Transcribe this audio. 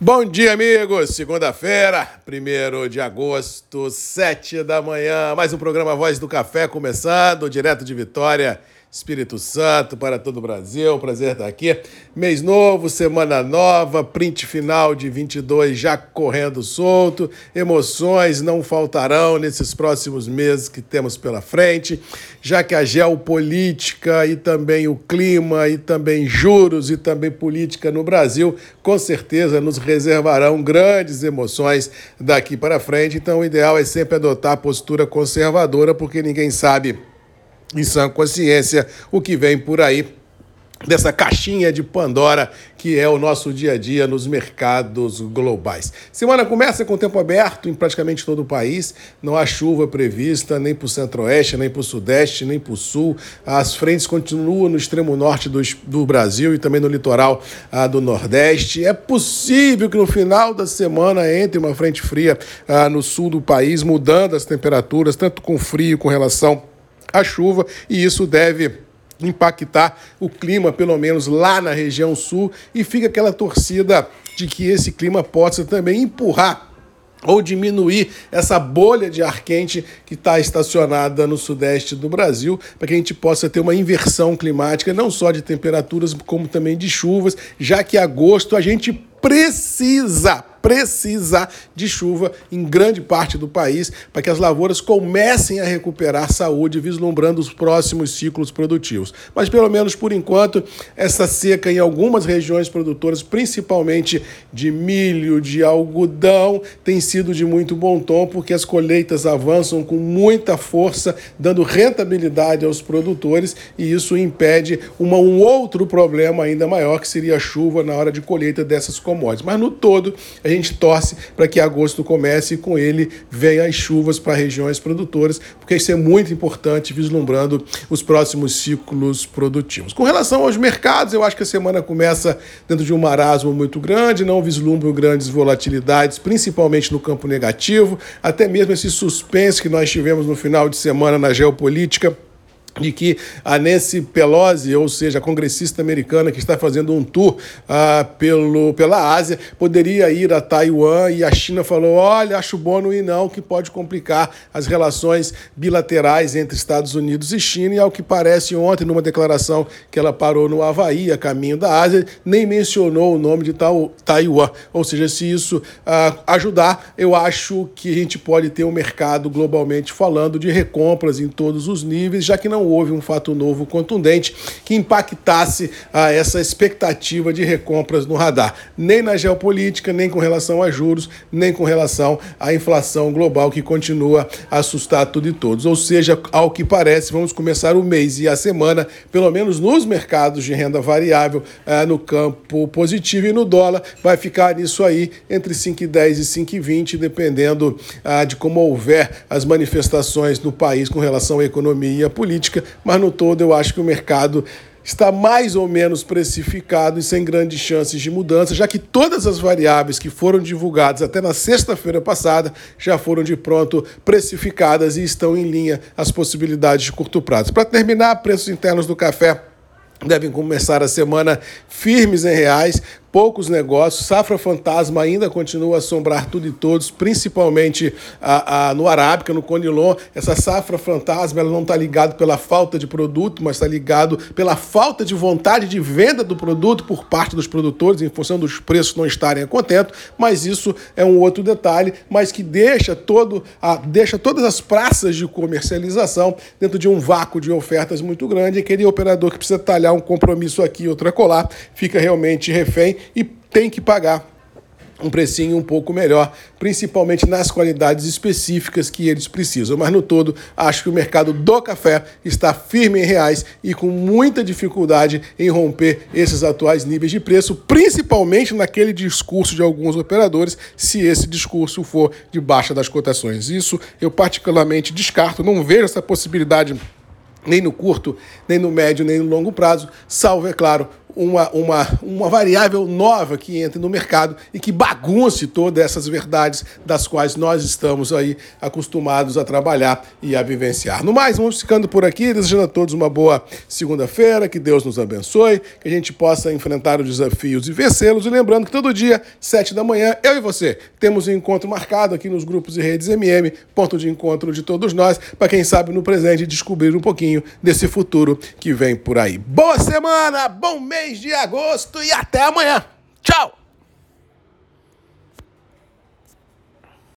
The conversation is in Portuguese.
Bom dia, amigos! Segunda-feira, 1 de agosto, 7 da manhã. Mais um programa Voz do Café começando, direto de Vitória. Espírito Santo para todo o Brasil. Prazer estar aqui. Mês novo, semana nova, print final de 22 já correndo solto. Emoções não faltarão nesses próximos meses que temos pela frente, já que a geopolítica e também o clima e também juros e também política no Brasil com certeza nos reservarão grandes emoções daqui para frente. Então o ideal é sempre adotar a postura conservadora, porque ninguém sabe em sã consciência o que vem por aí dessa caixinha de Pandora que é o nosso dia a dia nos mercados globais. Semana começa com tempo aberto em praticamente todo o país, não há chuva prevista nem para o centro-oeste, nem para o sudeste, nem para o sul. As frentes continuam no extremo norte do, do Brasil e também no litoral ah, do nordeste. É possível que no final da semana entre uma frente fria ah, no sul do país, mudando as temperaturas, tanto com frio com relação a chuva e isso deve impactar o clima, pelo menos lá na região sul, e fica aquela torcida de que esse clima possa também empurrar ou diminuir essa bolha de ar quente que está estacionada no sudeste do Brasil, para que a gente possa ter uma inversão climática, não só de temperaturas, como também de chuvas, já que agosto a gente precisa precisa de chuva em grande parte do país para que as lavouras comecem a recuperar saúde, vislumbrando os próximos ciclos produtivos. Mas, pelo menos por enquanto, essa seca em algumas regiões produtoras, principalmente de milho, de algodão, tem sido de muito bom tom, porque as colheitas avançam com muita força, dando rentabilidade aos produtores, e isso impede uma, um outro problema ainda maior, que seria a chuva na hora de colheita dessas commodities. Mas, no todo, a gente torce para que agosto comece e com ele venham as chuvas para regiões produtoras, porque isso é muito importante, vislumbrando os próximos ciclos produtivos. Com relação aos mercados, eu acho que a semana começa dentro de um marasmo muito grande, não vislumbro grandes volatilidades, principalmente no campo negativo, até mesmo esse suspense que nós tivemos no final de semana na geopolítica de que a Nancy Pelosi, ou seja, a congressista americana que está fazendo um tour uh, pelo, pela Ásia, poderia ir a Taiwan e a China falou: olha, acho bom não ir não, que pode complicar as relações bilaterais entre Estados Unidos e China. E ao que parece, ontem, numa declaração que ela parou no Havaí, a caminho da Ásia, nem mencionou o nome de Taiwan. Ou seja, se isso uh, ajudar, eu acho que a gente pode ter um mercado globalmente falando de recompras em todos os níveis, já que não houve um fato novo contundente que impactasse a essa expectativa de recompras no radar, nem na geopolítica, nem com relação a juros, nem com relação à inflação global que continua a assustar tudo e todos. Ou seja, ao que parece, vamos começar o mês e a semana, pelo menos nos mercados de renda variável, eh, no campo positivo e no dólar, vai ficar nisso aí entre 5,10 e 5,20, dependendo ah, de como houver as manifestações no país com relação à economia e à política mas no todo eu acho que o mercado está mais ou menos precificado e sem grandes chances de mudança, já que todas as variáveis que foram divulgadas até na sexta-feira passada já foram de pronto precificadas e estão em linha as possibilidades de curto prazo. Para terminar, preços internos do café devem começar a semana firmes em reais, poucos negócios. Safra fantasma ainda continua a assombrar tudo e todos, principalmente a, a, no Arábica, no Conilon. Essa safra fantasma ela não está ligada pela falta de produto, mas está ligado pela falta de vontade de venda do produto por parte dos produtores, em função dos preços não estarem a contento. Mas isso é um outro detalhe, mas que deixa todo a, deixa todas as praças de comercialização dentro de um vácuo de ofertas muito grande. E aquele operador que precisa talhar um compromisso aqui, outro acolá, fica realmente refém e tem que pagar um precinho um pouco melhor, principalmente nas qualidades específicas que eles precisam. Mas no todo, acho que o mercado do café está firme em reais e com muita dificuldade em romper esses atuais níveis de preço, principalmente naquele discurso de alguns operadores, se esse discurso for de baixa das cotações. Isso eu particularmente descarto, não vejo essa possibilidade nem no curto, nem no médio, nem no longo prazo, salvo, é claro, uma, uma, uma variável nova que entre no mercado e que bagunce todas essas verdades das quais nós estamos aí acostumados a trabalhar e a vivenciar. No mais, vamos ficando por aqui, desejando a todos uma boa segunda-feira, que Deus nos abençoe, que a gente possa enfrentar os desafios e vencê-los. E lembrando que todo dia, sete da manhã, eu e você temos um encontro marcado aqui nos grupos e redes MM, ponto de encontro de todos nós, para quem sabe no presente descobrir um pouquinho desse futuro que vem por aí. Boa semana, bom mês de agosto e até amanhã. Tchau!